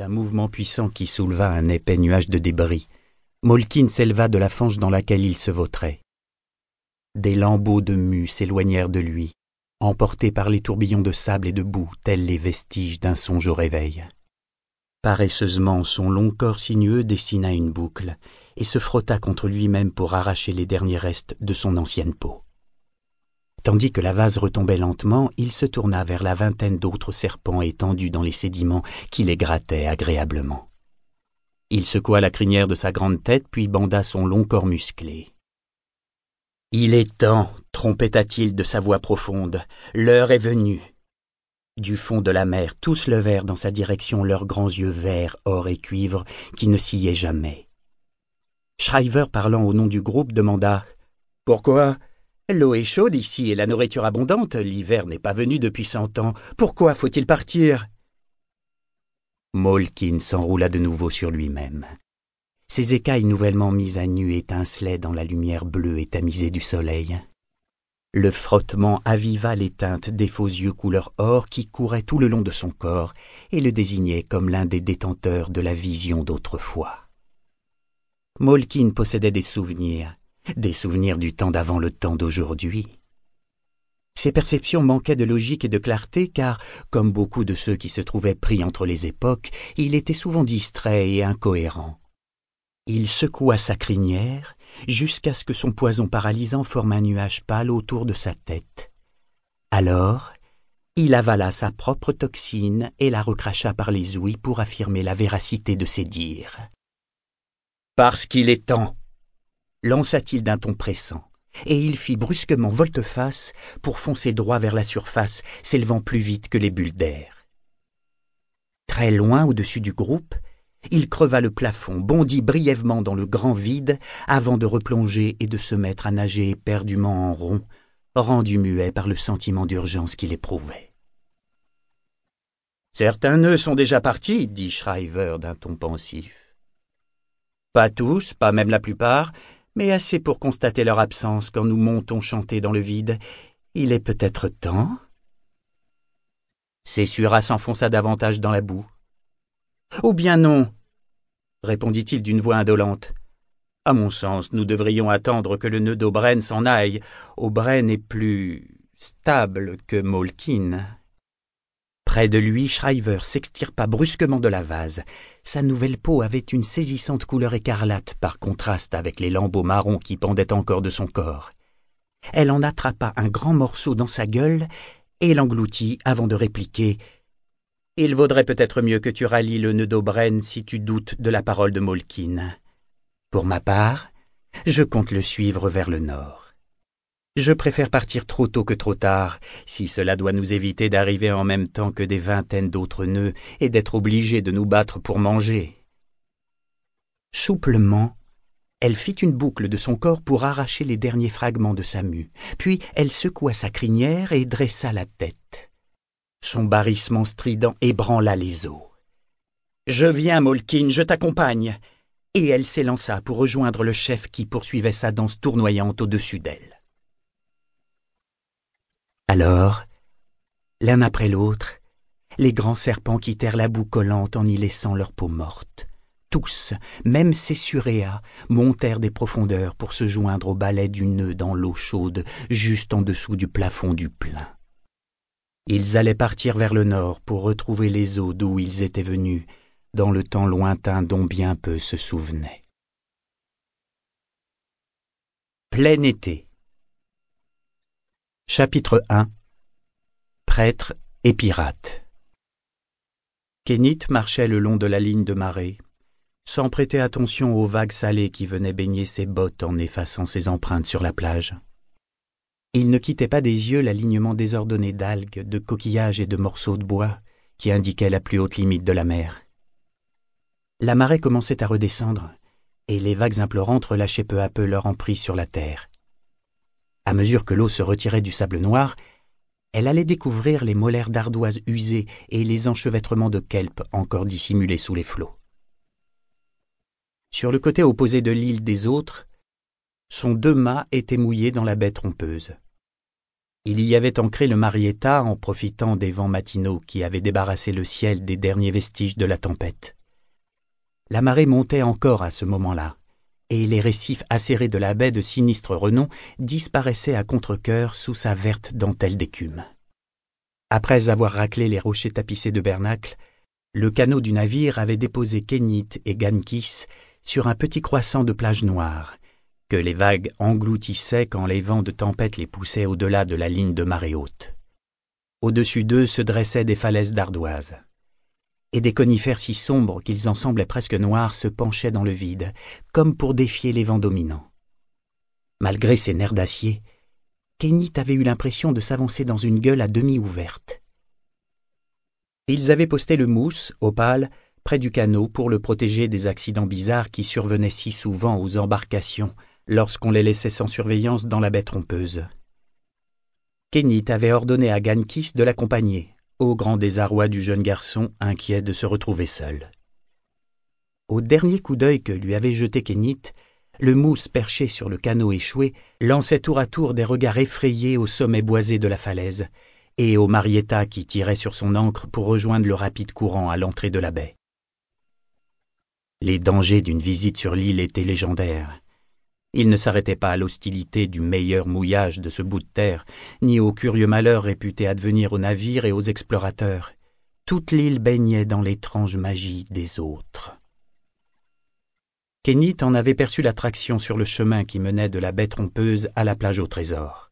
D'un mouvement puissant qui souleva un épais nuage de débris, Molkin s'éleva de la fange dans laquelle il se vautrait. Des lambeaux de mue s'éloignèrent de lui, emportés par les tourbillons de sable et de boue, tels les vestiges d'un songe au réveil. Paresseusement, son long corps sinueux dessina une boucle et se frotta contre lui-même pour arracher les derniers restes de son ancienne peau. Tandis que la vase retombait lentement, il se tourna vers la vingtaine d'autres serpents étendus dans les sédiments qui les grattaient agréablement. Il secoua la crinière de sa grande tête, puis banda son long corps musclé. Il est temps, trompetta-t-il de sa voix profonde, l'heure est venue. Du fond de la mer, tous levèrent dans sa direction leurs grands yeux verts, or et cuivre, qui ne sciaient jamais. Shriver, parlant au nom du groupe, demanda Pourquoi L'eau est chaude ici et la nourriture abondante. L'hiver n'est pas venu depuis cent ans. Pourquoi faut-il partir? Molkin s'enroula de nouveau sur lui-même. Ses écailles nouvellement mises à nu étincelaient dans la lumière bleue et tamisée du soleil. Le frottement aviva les teintes des faux yeux couleur or qui couraient tout le long de son corps et le désignaient comme l'un des détenteurs de la vision d'autrefois. Molkin possédait des souvenirs, des souvenirs du temps d'avant le temps d'aujourd'hui. Ses perceptions manquaient de logique et de clarté car, comme beaucoup de ceux qui se trouvaient pris entre les époques, il était souvent distrait et incohérent. Il secoua sa crinière jusqu'à ce que son poison paralysant forme un nuage pâle autour de sa tête. Alors, il avala sa propre toxine et la recracha par les ouïes pour affirmer la véracité de ses dires. Parce qu'il est temps, lança-t-il d'un ton pressant, et il fit brusquement volte-face pour foncer droit vers la surface, s'élevant plus vite que les bulles d'air. Très loin au-dessus du groupe, il creva le plafond, bondit brièvement dans le grand vide, avant de replonger et de se mettre à nager éperdument en rond, rendu muet par le sentiment d'urgence qu'il éprouvait. Certains nœuds sont déjà partis, dit Shriver d'un ton pensif. Pas tous, pas même la plupart, mais assez pour constater leur absence quand nous montons chanter dans le vide. Il est peut-être temps? Cessura s'enfonça davantage dans la boue. Ou bien non, répondit-il d'une voix indolente. À mon sens, nous devrions attendre que le nœud d'Aubraine s'en aille. Aubraine est plus stable que Molkin. Près de lui, Shriver s'extirpa brusquement de la vase. Sa nouvelle peau avait une saisissante couleur écarlate par contraste avec les lambeaux marrons qui pendaient encore de son corps. Elle en attrapa un grand morceau dans sa gueule et l'engloutit avant de répliquer Il vaudrait peut-être mieux que tu rallies le nœud d'Aubraine si tu doutes de la parole de Molkin. Pour ma part, je compte le suivre vers le nord. Je préfère partir trop tôt que trop tard, si cela doit nous éviter d'arriver en même temps que des vingtaines d'autres nœuds et d'être obligés de nous battre pour manger. Souplement, elle fit une boucle de son corps pour arracher les derniers fragments de sa mue, puis elle secoua sa crinière et dressa la tête. Son barrissement strident ébranla les os. Je viens, Molkin, je t'accompagne. Et elle s'élança pour rejoindre le chef qui poursuivait sa danse tournoyante au-dessus d'elle. Alors, l'un après l'autre, les grands serpents quittèrent la boue collante en y laissant leur peau morte. Tous, même ces suréas, montèrent des profondeurs pour se joindre au balai du nœud dans l'eau chaude, juste en dessous du plafond du plein. Ils allaient partir vers le nord pour retrouver les eaux d'où ils étaient venus, dans le temps lointain dont bien peu se souvenaient. Plein été. Chapitre 1 Prêtre et pirate Kénit marchait le long de la ligne de marée, sans prêter attention aux vagues salées qui venaient baigner ses bottes en effaçant ses empreintes sur la plage. Il ne quittait pas des yeux l'alignement désordonné d'algues, de coquillages et de morceaux de bois qui indiquaient la plus haute limite de la mer. La marée commençait à redescendre, et les vagues implorantes relâchaient peu à peu leur emprise sur la terre. À mesure que l'eau se retirait du sable noir, elle allait découvrir les molaires d'ardoise usées et les enchevêtrements de kelp encore dissimulés sous les flots. Sur le côté opposé de l'île des autres, son deux mâts étaient mouillés dans la baie trompeuse. Il y avait ancré le Marietta en profitant des vents matinaux qui avaient débarrassé le ciel des derniers vestiges de la tempête. La marée montait encore à ce moment-là, et les récifs acérés de la baie de sinistre renom disparaissaient à contre-cœur sous sa verte dentelle d'écume. Après avoir raclé les rochers tapissés de bernacles, le canot du navire avait déposé Kénit et Gankis sur un petit croissant de plage noire, que les vagues engloutissaient quand les vents de tempête les poussaient au-delà de la ligne de marée haute. Au-dessus d'eux se dressaient des falaises d'ardoises. Et des conifères si sombres qu'ils en semblaient presque noirs se penchaient dans le vide, comme pour défier les vents dominants. Malgré ses nerfs d'acier, Kénit avait eu l'impression de s'avancer dans une gueule à demi ouverte. Ils avaient posté le mousse, opale, près du canot pour le protéger des accidents bizarres qui survenaient si souvent aux embarcations lorsqu'on les laissait sans surveillance dans la baie trompeuse. Kénit avait ordonné à Gankis de l'accompagner, au grand désarroi du jeune garçon inquiet de se retrouver seul. Au dernier coup d'œil que lui avait jeté Kénit, le mousse perché sur le canot échoué lançait tour à tour des regards effrayés au sommet boisé de la falaise, et au Marietta qui tirait sur son ancre pour rejoindre le rapide courant à l'entrée de la baie. Les dangers d'une visite sur l'île étaient légendaires. Il ne s'arrêtait pas à l'hostilité du meilleur mouillage de ce bout de terre, ni au curieux malheur réputé advenir aux navires et aux explorateurs. Toute l'île baignait dans l'étrange magie des autres. Kénit en avait perçu l'attraction sur le chemin qui menait de la baie trompeuse à la plage au trésor.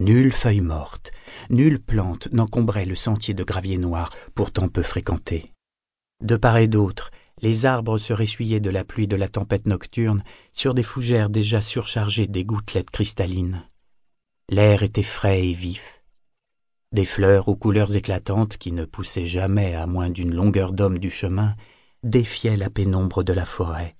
Nulle feuille morte, nulle plante n'encombrait le sentier de gravier noir, pourtant peu fréquenté. De part et d'autre, les arbres se ressuyaient de la pluie de la tempête nocturne sur des fougères déjà surchargées des gouttelettes cristallines. L'air était frais et vif. Des fleurs aux couleurs éclatantes qui ne poussaient jamais à moins d'une longueur d'homme du chemin défiaient la pénombre de la forêt,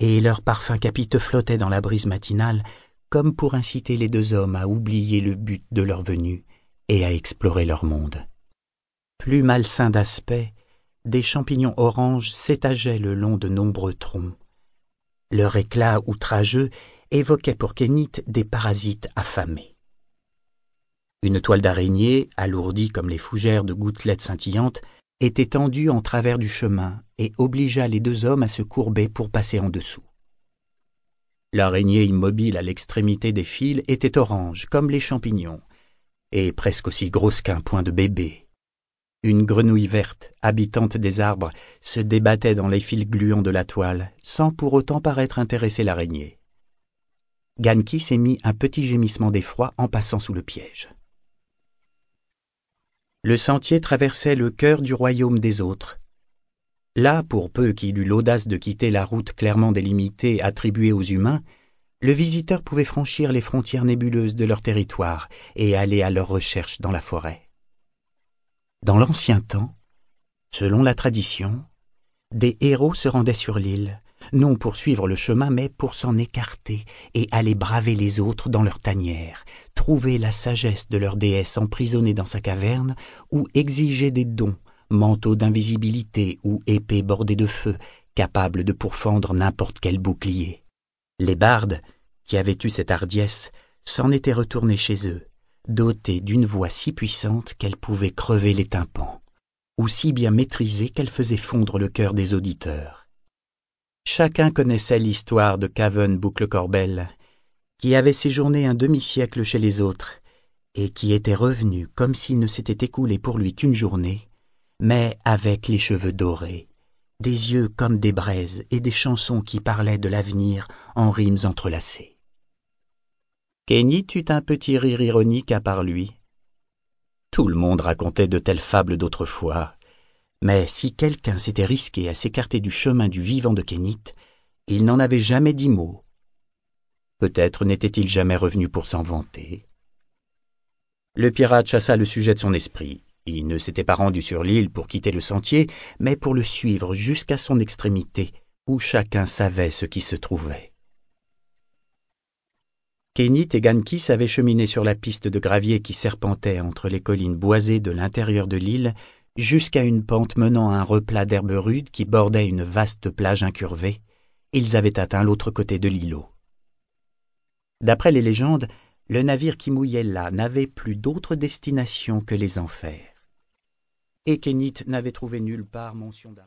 et leurs parfums capiteux flottaient dans la brise matinale comme pour inciter les deux hommes à oublier le but de leur venue et à explorer leur monde. Plus malsains d'aspect, des champignons oranges s'étageaient le long de nombreux troncs. Leur éclat outrageux évoquait pour Kénit des parasites affamés. Une toile d'araignée, alourdie comme les fougères de gouttelettes scintillantes, était tendu en travers du chemin et obligea les deux hommes à se courber pour passer en dessous. L'araignée immobile à l'extrémité des fils était orange, comme les champignons, et presque aussi grosse qu'un point de bébé. Une grenouille verte, habitante des arbres, se débattait dans les fils gluants de la toile, sans pour autant paraître intéresser l'araignée. Gankis émit un petit gémissement d'effroi en passant sous le piège. Le sentier traversait le cœur du royaume des autres. Là, pour peu qu'il eût l'audace de quitter la route clairement délimitée attribuée aux humains, le visiteur pouvait franchir les frontières nébuleuses de leur territoire et aller à leur recherche dans la forêt. Dans l'ancien temps, selon la tradition, des héros se rendaient sur l'île, non pour suivre le chemin, mais pour s'en écarter et aller braver les autres dans leur tanière, trouver la sagesse de leur déesse emprisonnée dans sa caverne, ou exiger des dons, manteaux d'invisibilité ou épées bordées de feu, capables de pourfendre n'importe quel bouclier. Les bardes, qui avaient eu cette hardiesse, s'en étaient retournés chez eux, dotés d'une voix si puissante qu'elle pouvait crever les tympans, ou si bien maîtrisée qu'elle faisait fondre le cœur des auditeurs. Chacun connaissait l'histoire de Caven Boucle-Corbel, qui avait séjourné un demi-siècle chez les autres, et qui était revenu comme s'il ne s'était écoulé pour lui qu'une journée, mais avec les cheveux dorés, des yeux comme des braises et des chansons qui parlaient de l'avenir en rimes entrelacées. Kenny eut un petit rire ironique à part lui. Tout le monde racontait de telles fables d'autrefois, mais si quelqu'un s'était risqué à s'écarter du chemin du vivant de Kénit, il n'en avait jamais dit mot. Peut-être n'était-il jamais revenu pour s'en vanter. Le pirate chassa le sujet de son esprit. Il ne s'était pas rendu sur l'île pour quitter le sentier, mais pour le suivre jusqu'à son extrémité, où chacun savait ce qui se trouvait. Kénit et Gankis avaient cheminé sur la piste de gravier qui serpentait entre les collines boisées de l'intérieur de l'île jusqu'à une pente menant à un replat d'herbe rude qui bordait une vaste plage incurvée, ils avaient atteint l'autre côté de l'îlot. D'après les légendes, Le navire qui mouillait là n'avait plus d'autre destination que les enfers. Et Kénith n'avait trouvé nulle part mention d'un